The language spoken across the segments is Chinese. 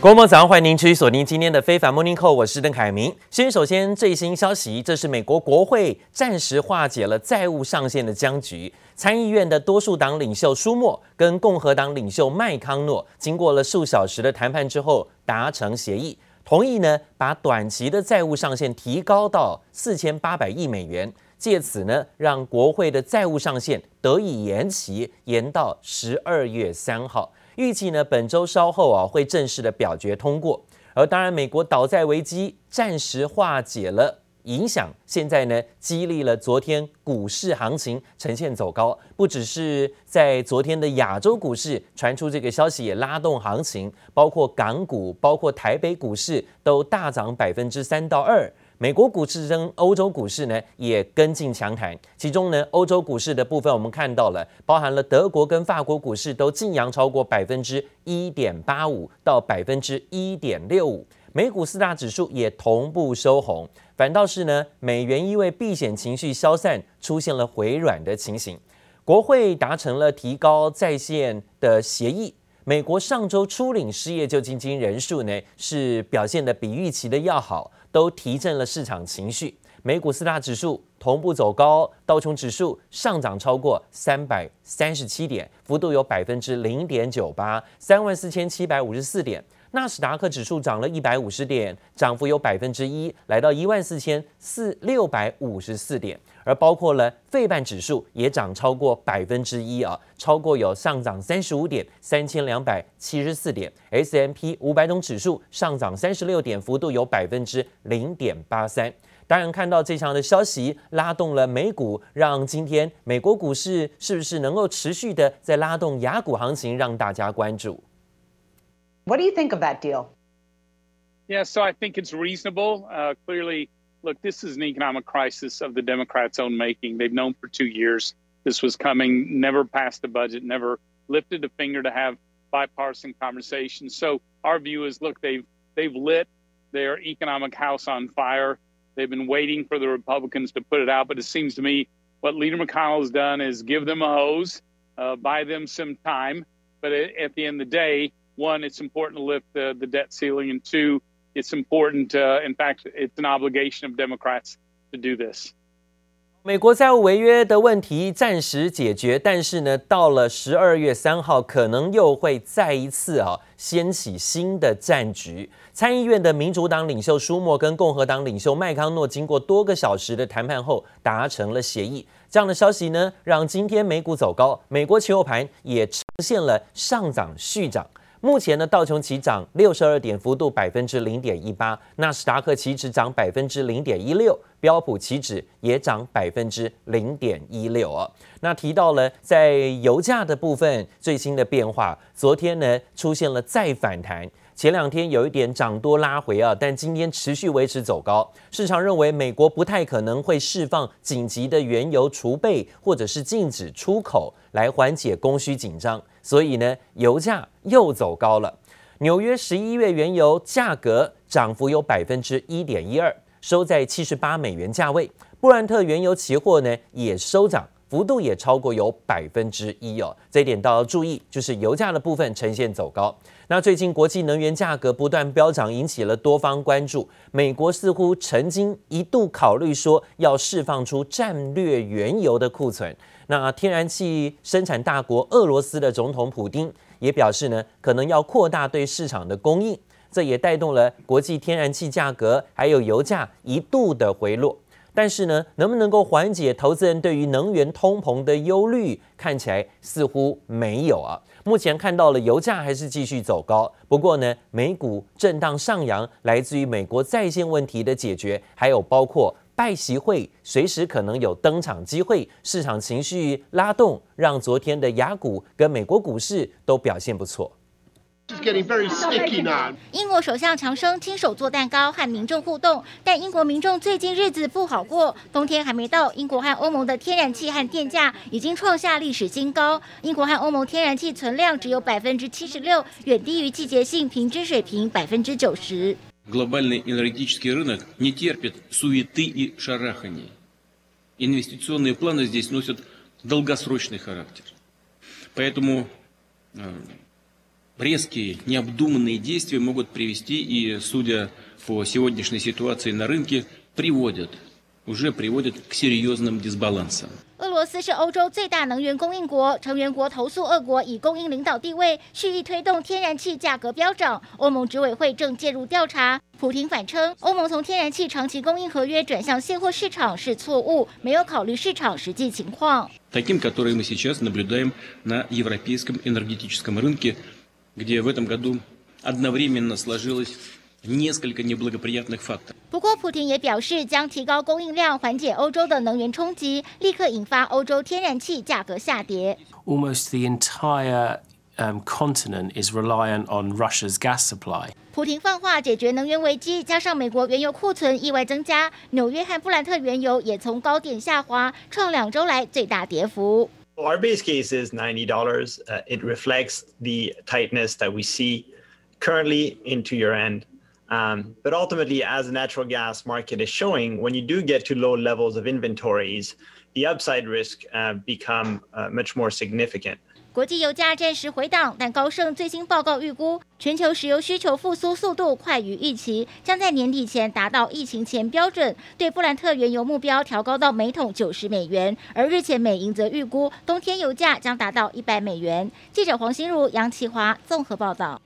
各位早上，欢迎您持续锁定今天的非凡 Morning Call，我是邓凯明。先首先最新消息，这是美国国会暂时化解了债务上限的僵局。参议院的多数党领袖舒默跟共和党领袖麦康诺，经过了数小时的谈判之后达成协议，同意呢把短期的债务上限提高到四千八百亿美元，借此呢让国会的债务上限得以延期，延到十二月三号。预计呢，本周稍后啊会正式的表决通过。而当然，美国倒债危机暂时化解了影响，现在呢激励了昨天股市行情呈现走高。不只是在昨天的亚洲股市传出这个消息，也拉动行情，包括港股、包括台北股市都大涨百分之三到二。美国股市跟欧洲股市呢也跟进强弹，其中呢欧洲股市的部分我们看到了，包含了德国跟法国股市都劲扬超过百分之一点八五到百分之一点六五，美股四大指数也同步收红，反倒是呢美元因为避险情绪消散，出现了回软的情形。国会达成了提高在线的协议，美国上周初领失业救济金人数呢是表现得比预期的要好。都提振了市场情绪，美股四大指数同步走高，道琼指数上涨超过三百三十七点，幅度有百分之零点九八，三万四千七百五十四点。纳斯达克指数涨了一百五十点，涨幅有百分之一，来到一万四千四六百五十四点。而包括了费半指数也涨超过百分之一啊，超过有上涨三十五点，三千两百七十四点。S M P 五百种指数上涨三十六点，幅度有百分之零点八三。当然，看到这项的消息拉动了美股，让今天美国股市是不是能够持续的在拉动雅股行情，让大家关注。What do you think of that deal? Yeah, so I think it's reasonable. Uh, clearly, look, this is an economic crisis of the Democrats' own making. They've known for two years this was coming, never passed a budget, never lifted a finger to have bipartisan conversations. So our view is, look, they've they've lit their economic house on fire. They've been waiting for the Republicans to put it out, but it seems to me what Leader McConnell has done is give them a hose, uh, buy them some time. But at the end of the day, one, it's important to lift the, the debt ceiling, and two, it's important. Uh, in fact, it's an obligation of Democrats to do this. 美国债务违约的问题暂时解决，但是呢，到了十二月三号，可能又会再一次啊掀起新的战局。参议院的民主党领袖舒默跟共和党领袖麦康诺经过多个小时的谈判后达成了协议。这样的消息呢，让今天美股走高，美国期货盘也呈现了上涨续涨。目前呢，道琼斯涨六十二点，幅度百分之零点一八；纳斯达克期指涨百分之零点一六；标普期指也涨百分之零点一六哦。那提到了在油价的部分最新的变化，昨天呢出现了再反弹。前两天有一点涨多拉回啊，但今天持续维持走高。市场认为美国不太可能会释放紧急的原油储备，或者是禁止出口来缓解供需紧张，所以呢，油价又走高了。纽约十一月原油价格涨幅有百分之一点一二，收在七十八美元价位。布兰特原油期货呢也收涨。幅度也超过有百分之一哦，这一点都要注意，就是油价的部分呈现走高。那最近国际能源价格不断飙涨，引起了多方关注。美国似乎曾经一度考虑说要释放出战略原油的库存。那天然气生产大国俄罗斯的总统普丁也表示呢，可能要扩大对市场的供应，这也带动了国际天然气价格还有油价一度的回落。但是呢，能不能够缓解投资人对于能源通膨的忧虑？看起来似乎没有啊。目前看到了油价还是继续走高，不过呢，美股震荡上扬，来自于美国在线问题的解决，还有包括拜习会随时可能有登场机会，市场情绪拉动，让昨天的雅股跟美国股市都表现不错。英国首相强生亲手做蛋糕和民众互动，但英国民众最近日子不好过。冬天还没到，英国和欧盟的天然气和电价已经创下历史新高。英国和欧盟天然气存量只有百分之七十六，远低于季节性平均水平百分之九十。резкие необдуманные действия могут привести и, судя по сегодняшней ситуации на рынке, приводят, уже приводят к серьезным дисбалансам. 俄罗斯是欧洲最大能源供应国，成员国投诉俄国以供应领导地位，蓄意推动天然气价格飙涨。欧盟执委会正介入调查。普廷反称，欧盟从天然气长期供应合约转向现货市场是错误，没有考虑市场实际情况。Таким, который мы сейчас наблюдаем на европейском энергетическом рынке, где в этом году одновременно сложилось 不过，普廷也表示将提高供应量，缓解欧洲的能源冲击，立刻引发欧洲天然气价格下跌。Almost the entire continent is reliant on Russia's gas supply。普廷放话解决能源危机，加上美国原油库存意外增加，纽约和布兰特原油也从高点下滑，创两周来最大跌幅。 Our base case is ninety dollars. It reflects the tightness that we see currently into year end. Um, but ultimately, as the natural gas market is showing, when you do get to low levels of inventories, the upside risk uh, become uh, much more significant. 国际油价暂时回档，但高盛最新报告预估，全球石油需求复苏速度快于预期，将在年底前达到疫情前标准。对布兰特原油目标调高到每桶九十美元，而日前美银则预估冬天油价将达到一百美元。记者黄心如、杨启华综合报道。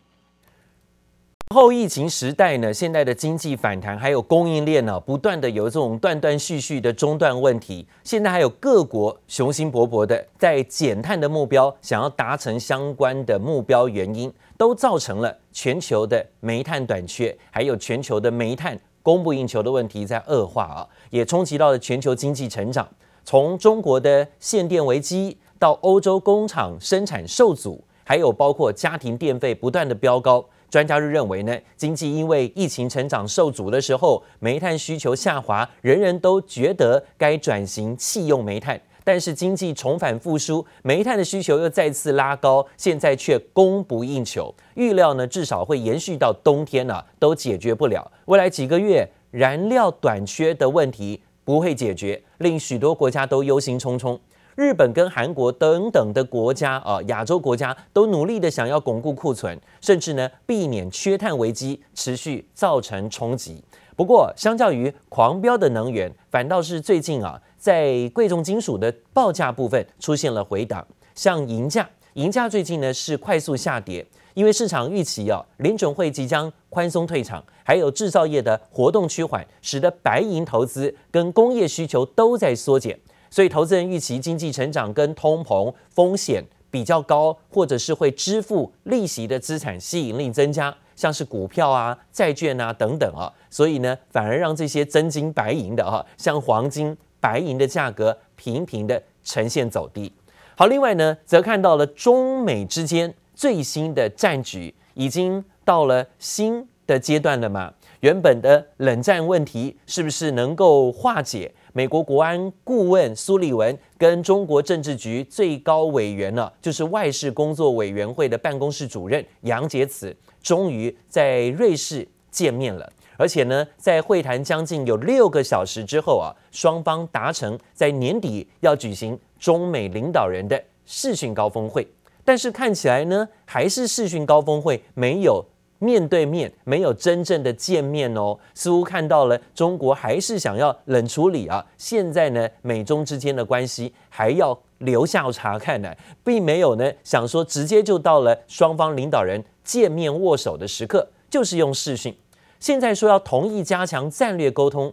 后疫情时代呢，现在的经济反弹，还有供应链呢，不断的有这种断断续续的中断问题。现在还有各国雄心勃勃的在减碳的目标，想要达成相关的目标，原因都造成了全球的煤炭短缺，还有全球的煤炭供不应求的问题在恶化啊，也冲击到了全球经济成长。从中国的限电危机，到欧洲工厂生产受阻，还有包括家庭电费不断的飙高。专家就认为呢，经济因为疫情成长受阻的时候，煤炭需求下滑，人人都觉得该转型弃用煤炭。但是经济重返复苏，煤炭的需求又再次拉高，现在却供不应求。预料呢，至少会延续到冬天呢、都解决不了。未来几个月，燃料短缺的问题不会解决，令许多国家都忧心忡忡。日本跟韩国等等的国家啊，亚洲国家都努力的想要巩固库存，甚至呢避免缺碳危机持续造成冲击。不过，相较于狂飙的能源，反倒是最近啊，在贵重金属的报价部分出现了回档。像银价，银价最近呢是快速下跌，因为市场预期啊，联准会即将宽松退场，还有制造业的活动趋缓，使得白银投资跟工业需求都在缩减。所以，投资人预期经济成长跟通膨风险比较高，或者是会支付利息的资产吸引力增加，像是股票啊、债券啊等等啊。所以呢，反而让这些真金白银的啊，像黄金、白银的价格频频的呈现走低。好，另外呢，则看到了中美之间最新的战局已经到了新的阶段了嘛？原本的冷战问题是不是能够化解？美国国安顾问苏利文跟中国政治局最高委员呢，就是外事工作委员会的办公室主任杨洁篪，终于在瑞士见面了。而且呢，在会谈将近有六个小时之后啊，双方达成在年底要举行中美领导人的视讯高峰会。但是看起来呢，还是视讯高峰会没有。面对面没有真正的见面哦，似乎看到了中国还是想要冷处理啊。现在呢，美中之间的关系还要留下查看呢，并没有呢想说直接就到了双方领导人见面握手的时刻，就是用视讯。现在说要同意加强战略沟通，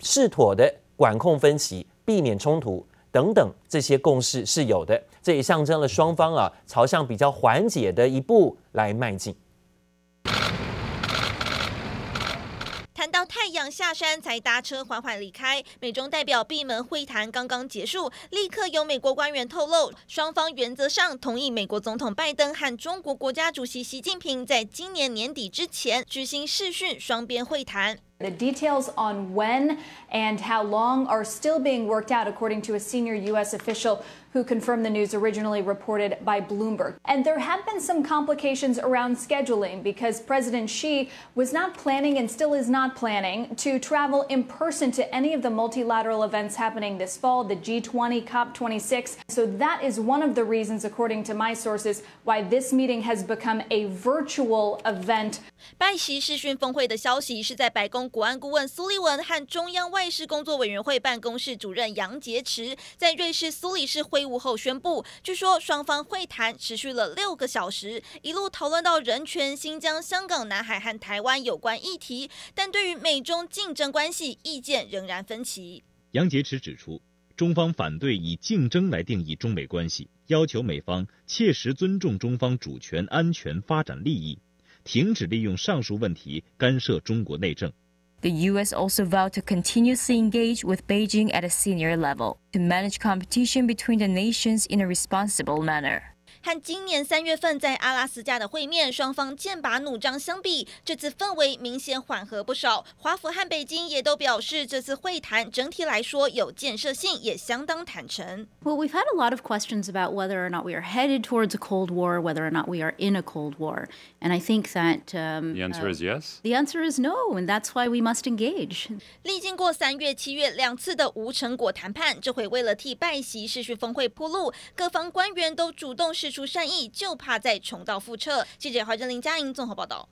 适妥的管控分歧，避免冲突等等，这些共识是有的，这也象征了双方啊朝向比较缓解的一步来迈进。下山才搭车缓缓离开。美中代表闭门会谈刚刚结束，立刻有美国官员透露，双方原则上同意美国总统拜登和中国国家主席习近平在今年年底之前举行视讯双边会谈。The details on when and how long are still being worked out, according to a senior U.S. official who confirmed the news originally reported by Bloomberg. And there have been some complications around scheduling because President Xi was not planning and still is not planning to travel in person to any of the multilateral events happening this fall, the G20, COP26. So that is one of the reasons, according to my sources, why this meeting has become a virtual event. 拜习视讯峰会的消息是在白宫国安顾问苏利文和中央外事工作委员会办公室主任杨洁篪在瑞士苏黎世会 会晤后宣布，据说双方会谈持续了六个小时，一路讨论到人权、新疆、香港、南海和台湾有关议题，但对于美中竞争关系，意见仍然分歧。杨洁篪指出，中方反对以竞争来定义中美关系，要求美方切实尊重中方主权、安全、发展利益。停止利用上述问题干涉中国内政。The U.S. also vowed to continuously engage with Beijing at a senior level to manage competition between the nations in a responsible manner. 和今年三月份在阿拉斯加的会面，双方剑拔弩张相比，这次氛围明显缓和不少。华府和北京也都表示，这次会谈整体来说有建设性，也相当坦诚。Well, we've had a lot of questions about whether or not we are headed towards a Cold War, whether or not we are in a Cold War, and I think that um, the answer is yes. The answer is no, and that's why we must engage. 历经过三月、七月两次的无成果谈判，这回为了替拜习视讯峰会铺路，各方官员都主动释出善意，就怕再重蹈覆辙。记者华珍、林佳莹综合报道。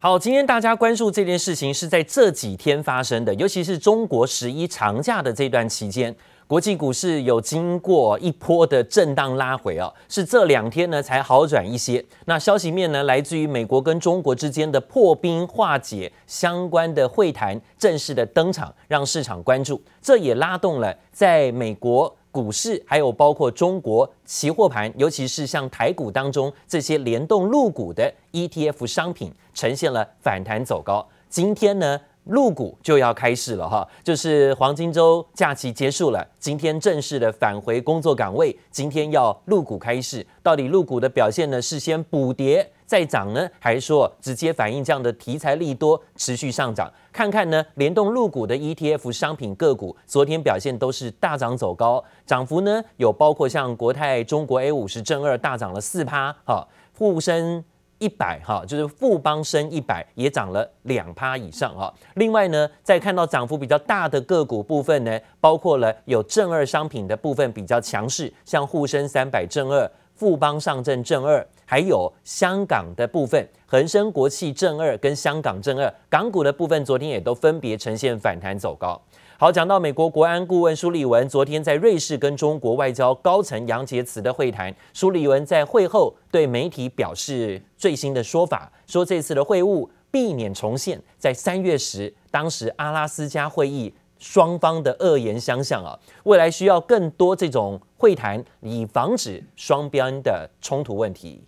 好，今天大家关注这件事情是在这几天发生的，尤其是中国十一长假的这段期间，国际股市有经过一波的震荡拉回啊，是这两天呢才好转一些。那消息面呢，来自于美国跟中国之间的破冰化解相关的会谈正式的登场，让市场关注，这也拉动了在美国。股市还有包括中国期货盘，尤其是像台股当中这些联动入股的 ETF 商品，呈现了反弹走高。今天呢，入股就要开市了哈，就是黄金周假期结束了，今天正式的返回工作岗位，今天要入股开市。到底入股的表现呢？是先补跌再涨呢，还是说直接反映这样的题材利多持续上涨？看看呢，联动入股的 ETF 商品个股昨天表现都是大涨走高，涨幅呢有包括像国泰中国 A 五十正二大涨了四趴，哈，沪深一百哈，就是富邦升一百也涨了两趴以上哈。另外呢，在看到涨幅比较大的个股部分呢，包括了有正二商品的部分比较强势，像沪深三百正二、富邦上证正二。还有香港的部分，恒生国际正二跟香港正二，港股的部分昨天也都分别呈现反弹走高。好，讲到美国国安顾问舒利文昨天在瑞士跟中国外交高层杨洁篪的会谈，舒利文在会后对媒体表示最新的说法，说这次的会晤避免重现在三月时当时阿拉斯加会议。双方的恶言相向啊，未来需要更多这种会谈，以防止双边的冲突问题。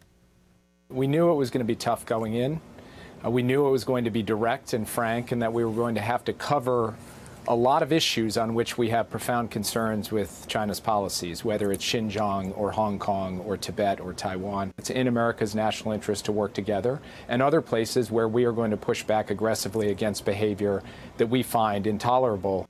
We knew it was going to be tough going in. We knew it was going to be direct and frank, and that we were going to have to cover a lot of issues on which we have profound concerns with China's policies, whether it's Xinjiang or Hong Kong or Tibet or Taiwan. It's in America's national interest to work together, and other places where we are going to push back aggressively against behavior that we find intolerable.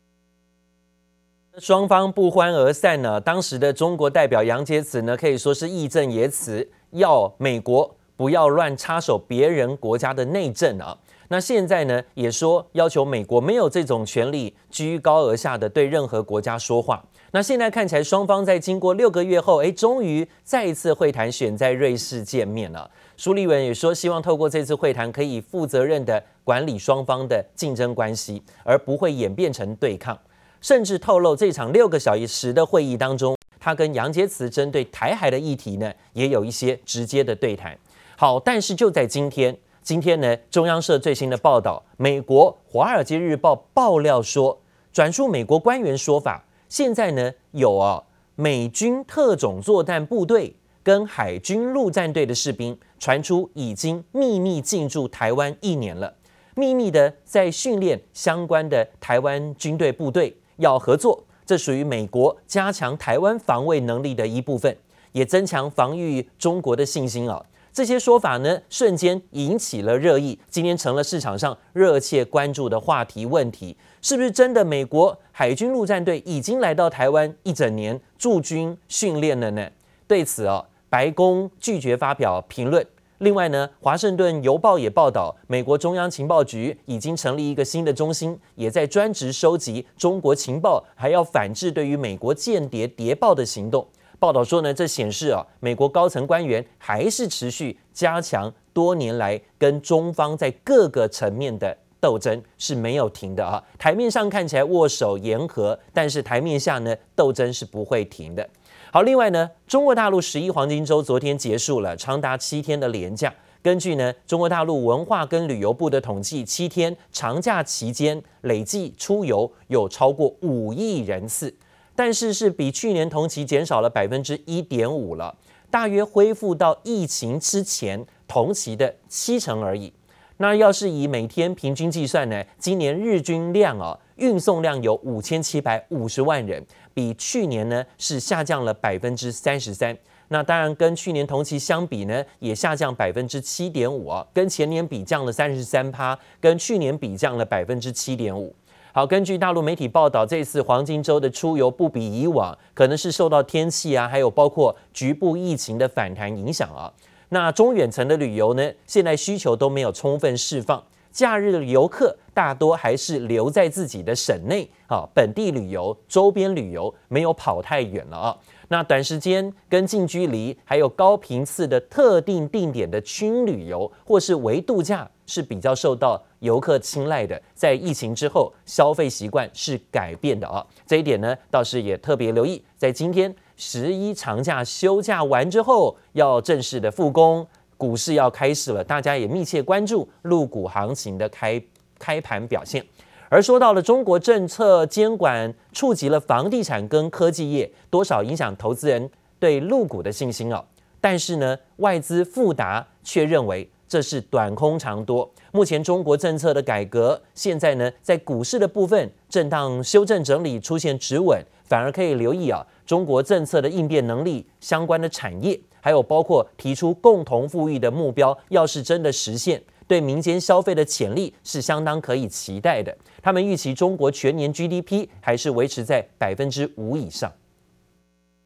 双方不欢而散呢。当时的中国代表杨洁篪呢，可以说是义正言辞，要美国不要乱插手别人国家的内政啊。 那现在呢，也说要求美国没有这种权利居高而下的对任何国家说话。那现在看起来，双方在经过六个月后，哎，终于再一次会谈，选在瑞士见面了。舒立文也说，希望透过这次会谈，可以负责任的管理双方的竞争关系，而不会演变成对抗。甚至透露，这场六个小时的会议当中，他跟杨洁篪针对台海的议题呢，也有一些直接的对谈。好，但是就在今天。今天呢，中央社最新的报道，美国《华尔街日报》爆料说，转述美国官员说法，现在呢有啊美军特种作战部队跟海军陆战队的士兵传出已经秘密进驻台湾一年了，秘密的在训练相关的台湾军队部队要合作，这属于美国加强台湾防卫能力的一部分，也增强防御中国的信心啊。这些说法呢，瞬间引起了热议，今天成了市场上热切关注的话题。问题是不是真的？美国海军陆战队已经来到台湾一整年驻军训练了呢？对此哦，白宫拒绝发表评论。另外呢，华盛顿邮报也报道，美国中央情报局已经成立一个新的中心，也在专职收集中国情报，还要反制对于美国间谍谍报的行动。报道说呢，这显示啊，美国高层官员还是持续加强多年来跟中方在各个层面的斗争是没有停的啊。台面上看起来握手言和，但是台面下呢，斗争是不会停的。好，另外呢，中国大陆十一黄金周昨天结束了，长达七天的连假。根据呢中国大陆文化跟旅游部的统计，七天长假期间累计出游有超过五亿人次，但是是比去年同期减少了百分之一点五了，大约恢复到疫情之前同期的七成而已。那要是以每天平均计算呢，今年日均量啊，运送量有五千七百五十万人。比去年呢是下降了百分之三十三，那当然跟去年同期相比呢也下降百分之七点五啊，跟前年比降了三十三趴，跟去年比降了百分之七点五。好，根据大陆媒体报道，这次黄金周的出游不比以往，可能是受到天气啊，还有包括局部疫情的反弹影响啊。那中远程的旅游呢，现在需求都没有充分释放。假日的游客大多还是留在自己的省内啊，本地旅游、周边旅游没有跑太远了啊。那短时间跟近距离还有高频次的特定定点的轻旅游或是微度假是比较受到游客青睐的。在疫情之后，消费习惯是改变的啊。这一点呢，倒是也特别留意，在今天十一长假休假完之后，要正式的复工。股市要开始了，大家也密切关注陆股行情的开开盘表现。而说到了中国政策监管触及了房地产跟科技业，多少影响投资人对陆股的信心啊。但是呢，外资富达却认为这是短空长多。目前中国政策的改革，现在呢在股市的部分震荡修正整理出现止稳，反而可以留意啊中国政策的应变能力相关的产业。还有包括提出共同富裕的目标，要是真的实现，对民间消费的潜力是相当可以期待的。他们预期中国全年 GDP 还是维持在百分之五以上。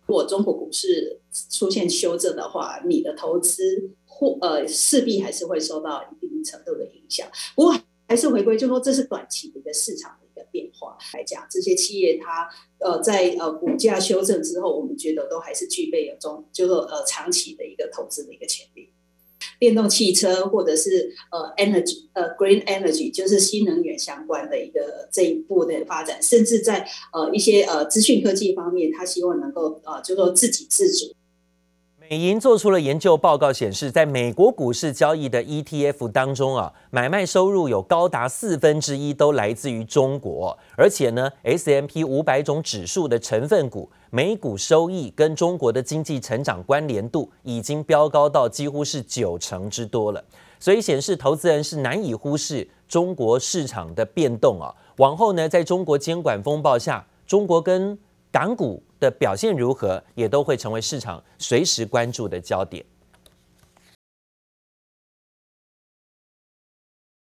如果中国股市出现修正的话，你的投资或呃势必还是会受到一定程度的影响。不过还是回归，就说这是短期的一个市场的一个。变化来讲，这些企业它呃在呃股价修正之后，我们觉得都还是具备有中，就说呃长期的一个投资的一个潜力。电动汽车或者是呃 energy 呃 green energy，就是新能源相关的一个这一步的发展，甚至在呃一些呃资讯科技方面，他希望能够呃就说自给自足。美银做出了研究报告，显示在美国股市交易的 ETF 当中啊，买卖收入有高达四分之一都来自于中国，而且呢，S M P 五百种指数的成分股每股收益跟中国的经济成长关联度已经飙高到几乎是九成之多了，所以显示投资人是难以忽视中国市场的变动啊。往后呢，在中国监管风暴下，中国跟港股的表现如何，也都会成为市场随时关注的焦点。